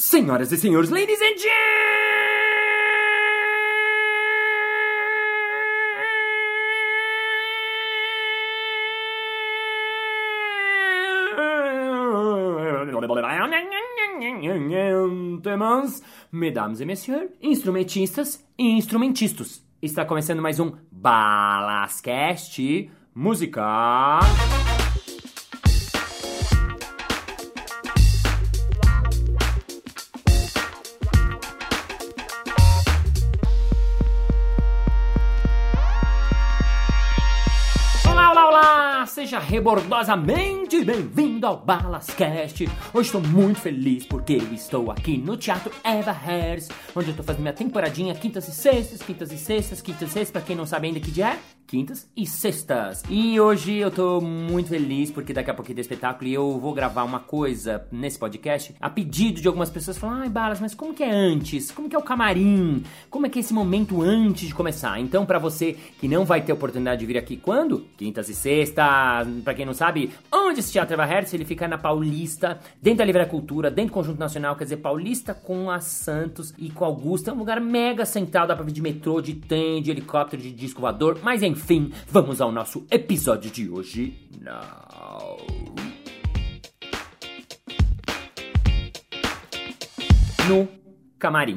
Senhoras e senhores, ladies and gentlemen, mesdames et messieurs, instrumentistas e instrumentistas. Está começando mais um Balascast Música. Seja rebordosamente bem-vindo ao Balascast. Hoje estou muito feliz porque eu estou aqui no Teatro Eva Harris, onde eu estou fazendo minha temporadinha quintas e sextas, quintas e sextas, quintas e sextas, pra quem não sabe ainda que dia é, quintas e sextas. E hoje eu tô muito feliz porque daqui a pouquinho tem espetáculo e eu vou gravar uma coisa nesse podcast a pedido de algumas pessoas falando: "Ai, Balas, mas como que é antes? Como que é o camarim? Como é que é esse momento antes de começar?". Então, pra você que não vai ter oportunidade de vir aqui quando? Quintas e sextas. Pra quem não sabe, onde esse Teatro Eva Hertz, ele fica na Paulista, dentro da Livraria Cultura, dentro do Conjunto Nacional, quer dizer, Paulista com a Santos e com a Augusta. É um lugar mega central, dá pra vir de metrô, de trem, de helicóptero, de disco voador, mas enfim, vamos ao nosso episódio de hoje. Now. No camarim.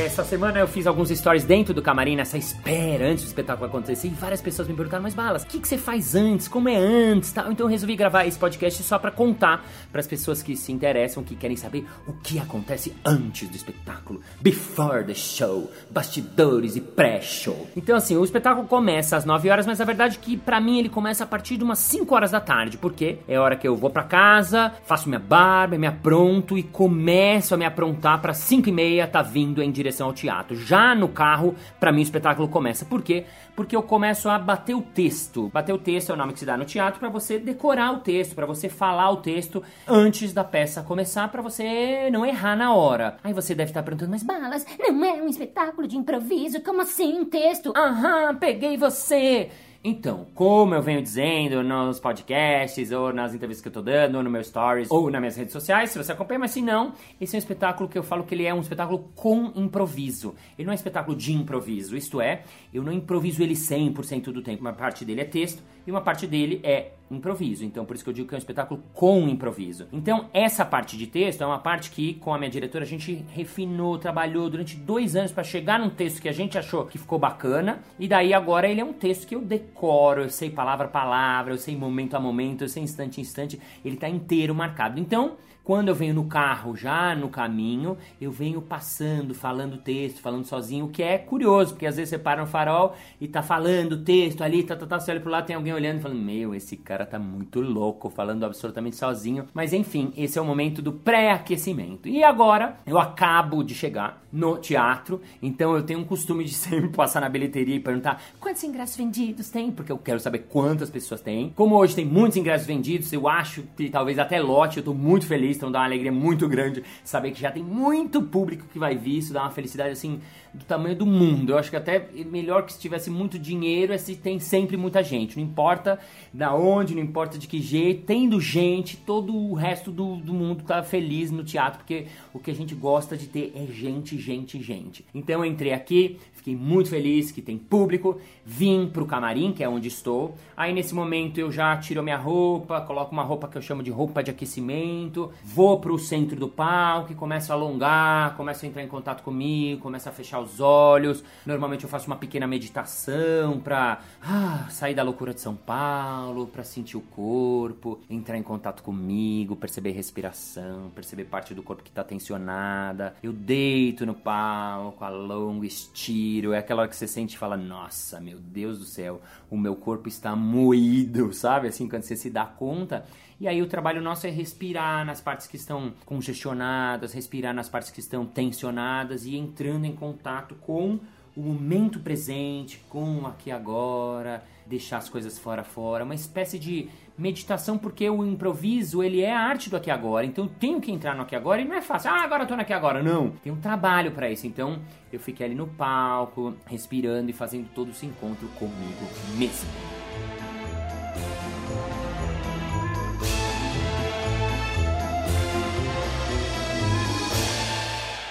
Essa semana eu fiz alguns stories dentro do camarim, nessa espera antes do espetáculo acontecer, e várias pessoas me perguntaram, mas Balas, o que, que você faz antes? Como é antes? Tal? Então eu resolvi gravar esse podcast só pra contar para as pessoas que se interessam, que querem saber o que acontece antes do espetáculo, before the show, bastidores e pré-show. Então assim, o espetáculo começa às 9 horas, mas a verdade é que pra mim ele começa a partir de umas 5 horas da tarde, porque é hora que eu vou pra casa, faço minha barba, me apronto e começo a me aprontar pra 5 e meia tá vindo em direção ao teatro. Já no carro, pra mim o espetáculo começa. Por quê? Porque eu começo a bater o texto. Bater o texto é o nome que se dá no teatro pra você decorar o texto, pra você falar o texto antes da peça começar, pra você não errar na hora. Aí você deve estar perguntando, mas Balas, não é um espetáculo de improviso? Como assim um texto? Aham, peguei você! Então, como eu venho dizendo nos podcasts, ou nas entrevistas que eu tô dando, ou no meu stories, ou nas minhas redes sociais, se você acompanha, mas se não, esse é um espetáculo que eu falo que ele é um espetáculo com improviso. Ele não é um espetáculo de improviso, isto é, eu não improviso ele 100% do tempo. Uma parte dele é texto e uma parte dele é improviso. Então, por isso que eu digo que é um espetáculo com improviso. Então, essa parte de texto é uma parte que, com a minha diretora, a gente refinou, trabalhou durante dois anos para chegar num texto que a gente achou que ficou bacana. E daí, agora, ele é um texto que eu decoro, eu sei palavra a palavra, eu sei momento a momento, eu sei instante a instante. Ele tá inteiro marcado. Então, quando eu venho no carro, já no caminho, eu venho passando, falando texto, falando sozinho, o que é curioso, porque às vezes você para no farol e tá falando texto ali, tá, tá, tá, você olha pro lado, tem alguém olhando e falando, meu, esse cara tá muito louco, falando absolutamente sozinho. Mas enfim, esse é o momento do pré-aquecimento. E agora, eu acabo de chegar no teatro, então eu tenho um costume de sempre passar na bilheteria e perguntar quantos ingressos vendidos tem, porque eu quero saber quantas pessoas tem. Como hoje tem muitos ingressos vendidos, eu acho que talvez até lote, eu tô muito feliz, então dá uma alegria muito grande saber que já tem muito público que vai vir, isso dá uma felicidade assim do tamanho do mundo. Eu acho que até melhor que se tivesse muito dinheiro é se tem sempre muita gente. Não importa da onde, não importa de que jeito, tendo gente, todo o resto do, do mundo tá feliz no teatro, porque o que a gente gosta de ter é gente, gente, gente. Então eu entrei aqui, fiquei muito feliz que tem público, vim pro camarim, que é onde estou. Aí nesse momento eu já tiro minha roupa, coloco uma roupa que eu chamo de roupa de aquecimento, vou pro centro do palco e começo a alongar, começo a entrar em contato comigo, começo a fechar os olhos. Normalmente eu faço uma pequena meditação pra ah, sair da loucura de São Paulo, pra sentir o corpo, entrar em contato comigo, perceber respiração, perceber parte do corpo que tá tensionada. Eu deito no palco, alongo, estiro. É aquela hora que você sente e fala: Nossa, meu Deus do céu, o meu corpo está moído, sabe? Assim, quando você se dá conta. E aí o trabalho nosso é respirar nas partes que estão congestionadas, respirar nas partes que estão tensionadas e entrando em contato com o momento presente, com o aqui agora, deixar as coisas fora fora, uma espécie de meditação porque o improviso ele é a arte do aqui agora. Então eu tenho que entrar no aqui agora e não é fácil. Ah, agora eu tô no aqui agora. Não, tem um trabalho para isso. Então eu fiquei ali no palco, respirando e fazendo todo esse encontro comigo mesmo.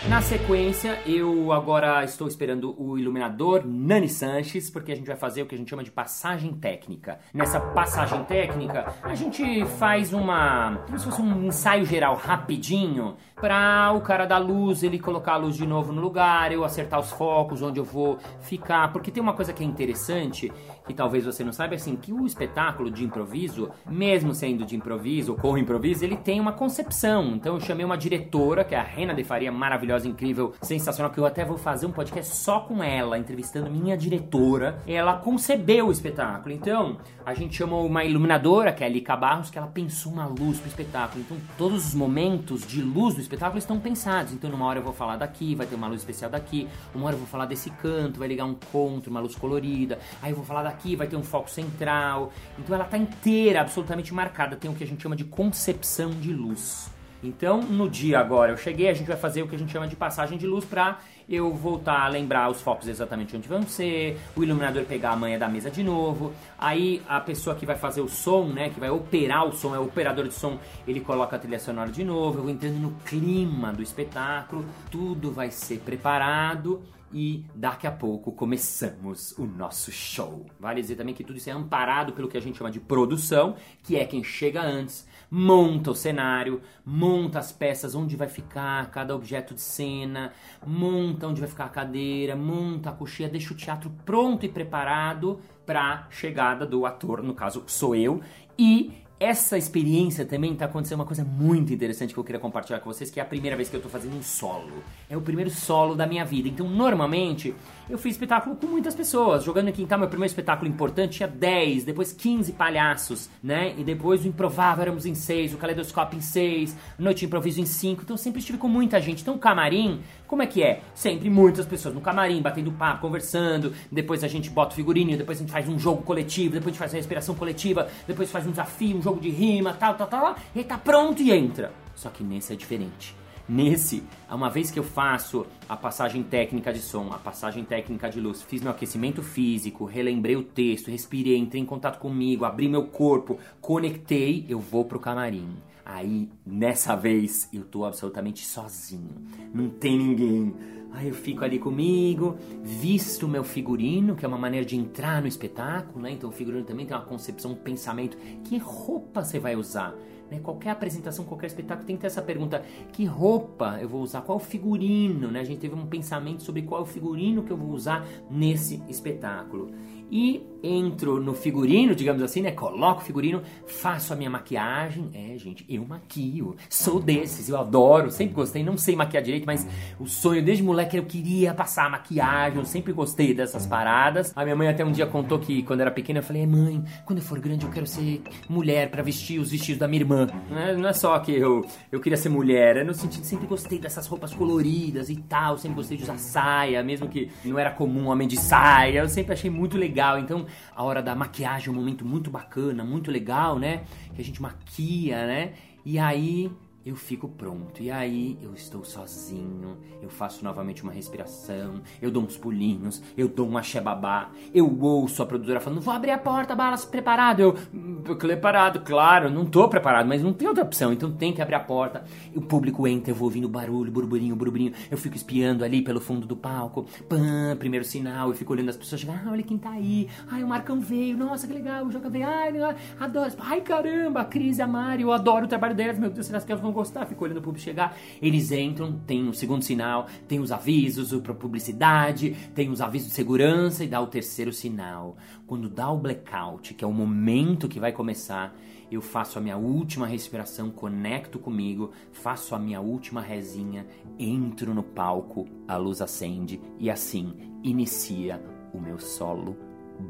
Na sequência, eu agora estou esperando o iluminador Nani Sanches, porque a gente vai fazer o que a gente chama de passagem técnica. Nessa passagem técnica, a gente faz uma. como se fosse um ensaio geral rapidinho para o cara da luz, ele colocar a luz de novo no lugar, eu acertar os focos, onde eu vou ficar. Porque tem uma coisa que é interessante, que talvez você não saiba, assim, que o espetáculo de improviso, mesmo sendo de improviso ou com improviso, ele tem uma concepção. Então eu chamei uma diretora, que é a Rena de Faria, maravilhosa, incrível, sensacional, que eu até vou fazer um podcast só com ela, entrevistando minha diretora. Ela concebeu o espetáculo. Então, a gente chamou uma iluminadora, que é a Lica Barros, que ela pensou uma luz pro espetáculo. Então, todos os momentos de luz do espetáculo estão pensados. Então, numa hora eu vou falar daqui, vai ter uma luz especial daqui. Uma hora eu vou falar desse canto, vai ligar um conto, uma luz colorida. Aí eu vou falar daqui, vai ter um foco central. Então, ela tá inteira, absolutamente marcada. Tem o que a gente chama de concepção de luz. Então, no dia agora eu cheguei, a gente vai fazer o que a gente chama de passagem de luz para eu voltar a lembrar os focos exatamente onde vão ser, o iluminador pegar a manha da mesa de novo. Aí a pessoa que vai fazer o som, né, que vai operar o som, é o operador de som, ele coloca a trilha sonora de novo. Eu vou entrando no clima do espetáculo, tudo vai ser preparado e daqui a pouco começamos o nosso show. Vale dizer também que tudo isso é amparado pelo que a gente chama de produção, que é quem chega antes, monta o cenário, monta as peças onde vai ficar cada objeto de cena, monta onde vai ficar a cadeira, monta a coxinha, deixa o teatro pronto e preparado para chegada do ator, no caso sou eu, e essa experiência também está acontecendo uma coisa muito interessante que eu queria compartilhar com vocês, que é a primeira vez que eu estou fazendo um solo. É o primeiro solo da minha vida. Então, normalmente, eu fiz espetáculo com muitas pessoas. Jogando em Quintal, meu primeiro espetáculo importante tinha 10, depois 15 palhaços, né? E depois o Improvável éramos em 6, o Caleidoscópio em 6, Noite de Improviso em 5. Então, sempre estive com muita gente. Então, o camarim, como é que é? Sempre muitas pessoas no camarim, batendo papo, conversando. Depois a gente bota o figurinho, depois a gente faz um jogo coletivo, depois a gente faz uma respiração coletiva, depois faz um desafio, um jogo de rima, tal, tal, tal, e aí tá pronto e entra. Só que nesse é diferente. Nesse, uma vez que eu faço a passagem técnica de som, a passagem técnica de luz, fiz meu aquecimento físico, relembrei o texto, respirei, entrei em contato comigo, abri meu corpo, conectei, eu vou pro camarim. Aí, nessa vez, eu tô absolutamente sozinho. Não tem ninguém. Aí eu fico ali comigo, visto meu figurino, que é uma maneira de entrar no espetáculo, né? Então o figurino também tem uma concepção, um pensamento. Que roupa você vai usar? Né? Qualquer apresentação, qualquer espetáculo tem que ter essa pergunta: que roupa eu vou usar? Qual figurino? Né? A gente teve um pensamento sobre qual é figurino que eu vou usar nesse espetáculo. E entro no figurino, digamos assim, né? Coloco o figurino, faço a minha maquiagem. É, gente, eu maquio. Sou desses, eu adoro, sempre gostei. Não sei maquiar direito, mas o sonho desde moleque eu queria passar a maquiagem. Eu sempre gostei dessas paradas. A minha mãe até um dia contou que quando era pequena eu falei: mãe, quando eu for grande eu quero ser mulher para vestir os vestidos da minha irmã. Não é, não é só que eu, eu queria ser mulher, é no sentido que sempre gostei dessas roupas coloridas e tal. Sempre gostei de usar saia, mesmo que não era comum homem de saia. Eu sempre achei muito legal. Então, a hora da maquiagem é um momento muito bacana, muito legal, né? Que a gente maquia, né? E aí eu fico pronto. E aí eu estou sozinho, eu faço novamente uma respiração, eu dou uns pulinhos, eu dou um axé babá, eu ouço a produtora falando, vou abrir a porta, balas, preparado. Eu, hum, preparado, claro, não tô preparado, mas não tem outra opção, então tem que abrir a porta. O público entra, eu vou ouvindo barulho, burburinho, burburinho, eu fico espiando ali pelo fundo do palco, pã, primeiro sinal, eu fico olhando as pessoas chegar, ah, olha quem tá aí, ai, o Marcão veio, nossa, que legal, o Joca veio, ai, adoro, ai, caramba, a Cris a Mari, eu adoro o trabalho delas, meu Deus, será que elas vão gostar? Fico olhando o público chegar, eles entram, tem o segundo sinal, tem os avisos para publicidade, tem os avisos de segurança e dá o terceiro sinal. Quando dá o blackout, que é o momento que vai começar, eu faço a minha última respiração, conecto comigo, faço a minha última rezinha, entro no palco, a luz acende e assim inicia o meu solo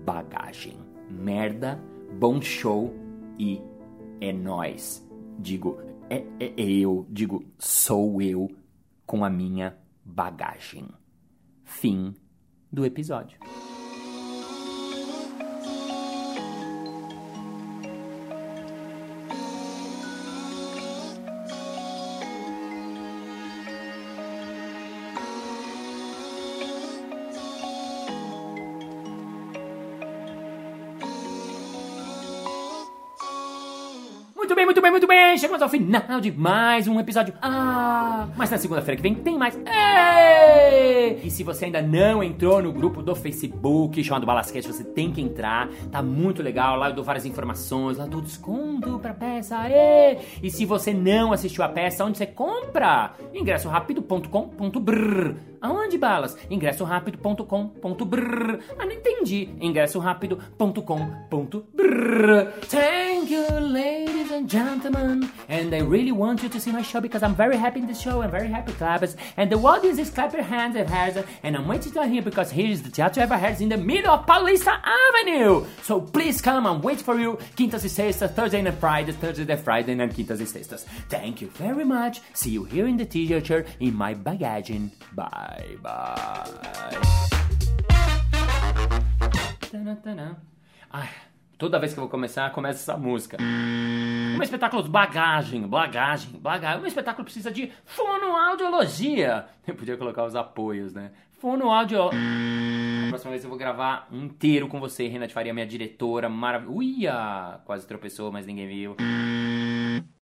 bagagem. Merda, bom show e é nós. Digo, é, é, é eu, digo, sou eu com a minha bagagem. Fim do episódio. Muito bem, muito bem, muito bem. Chegamos ao final de mais um episódio. Ah, mas na segunda-feira que vem tem mais. Ei! E se você ainda não entrou no grupo do Facebook chamado Balasquete, você tem que entrar. Tá muito legal. Lá eu dou várias informações. Lá dou desconto pra peça. Ei! E se você não assistiu a peça, onde você compra? ingressorapido.com.br Aonde, Balas? ingressorapido.com.br Ah, não entendi. ingressorapido.com.br Thank you, ladies and gentlemen. And I really want you to see my show because I'm very happy in the show. I'm very happy, clappers. And the audience is clap your hands and hands. And I'm waiting to here because here is the Teatro Eva Herz in the middle of Paulista Avenue. So please come, I'm waiting for you. Quintas e sextas, Thursday and Friday, Thursday and Friday, and quintas e sextas. Thank you very much. See you here in the theater in my bagagem. Bye bye. Ai, toda vez que eu vou começar, começa essa música. Um espetáculo bagagem, bagagem, bagagem. Um espetáculo precisa de fonoaudiologia. Eu podia colocar os apoios, né? Fonoaudio... A próxima vez eu vou gravar inteiro com você, Renate Faria, minha diretora maravilhosa. Uia! Quase tropeçou, mas ninguém viu.